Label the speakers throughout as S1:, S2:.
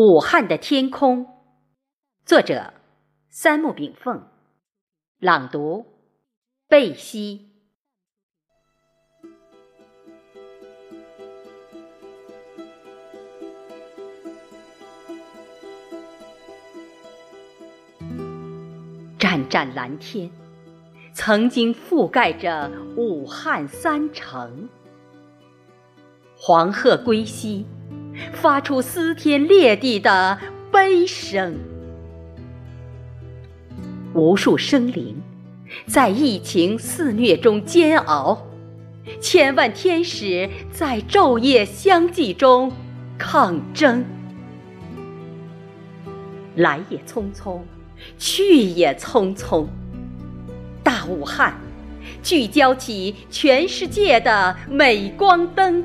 S1: 武汉的天空，作者三木炳凤，朗读贝西。湛湛蓝天，曾经覆盖着武汉三城。黄鹤归西。发出撕天裂地的悲声，无数生灵在疫情肆虐中煎熬，千万天使在昼夜相继中抗争。来也匆匆，去也匆匆，大武汉聚焦起全世界的镁光灯。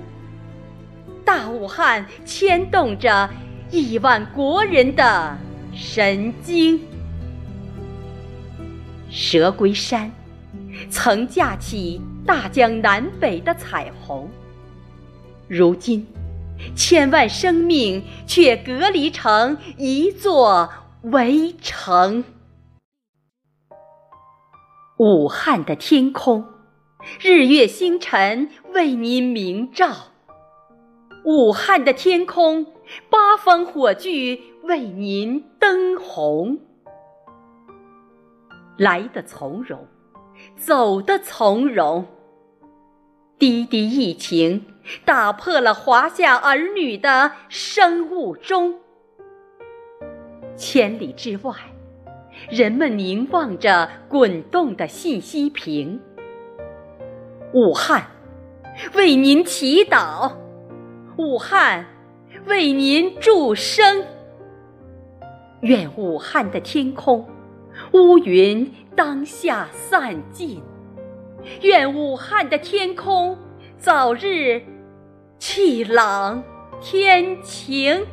S1: 大武汉牵动着亿万国人的神经。蛇龟山，曾架起大江南北的彩虹。如今，千万生命却隔离成一座围城。武汉的天空，日月星辰为您明照。武汉的天空，八方火炬为您灯红。来的从容，走的从容。滴滴疫情打破了华夏儿女的生物钟。千里之外，人们凝望着滚动的信息屏。武汉，为您祈祷。武汉，为您祝生。愿武汉的天空乌云当下散尽，愿武汉的天空早日气朗天晴。